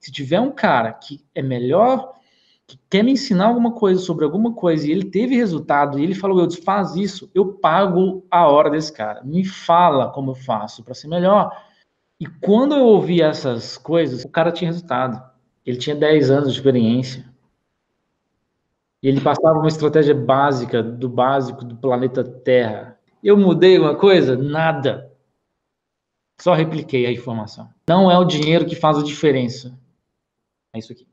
Se tiver um cara que é melhor, que quer me ensinar alguma coisa sobre alguma coisa e ele teve resultado e ele falou, eu faz isso, eu pago a hora desse cara. Me fala como eu faço para ser melhor. E quando eu ouvi essas coisas, o cara tinha resultado. Ele tinha 10 anos de experiência. E ele passava uma estratégia básica do básico do planeta Terra. Eu mudei uma coisa? Nada. Só repliquei a informação. Não é o dinheiro que faz a diferença. É isso aqui.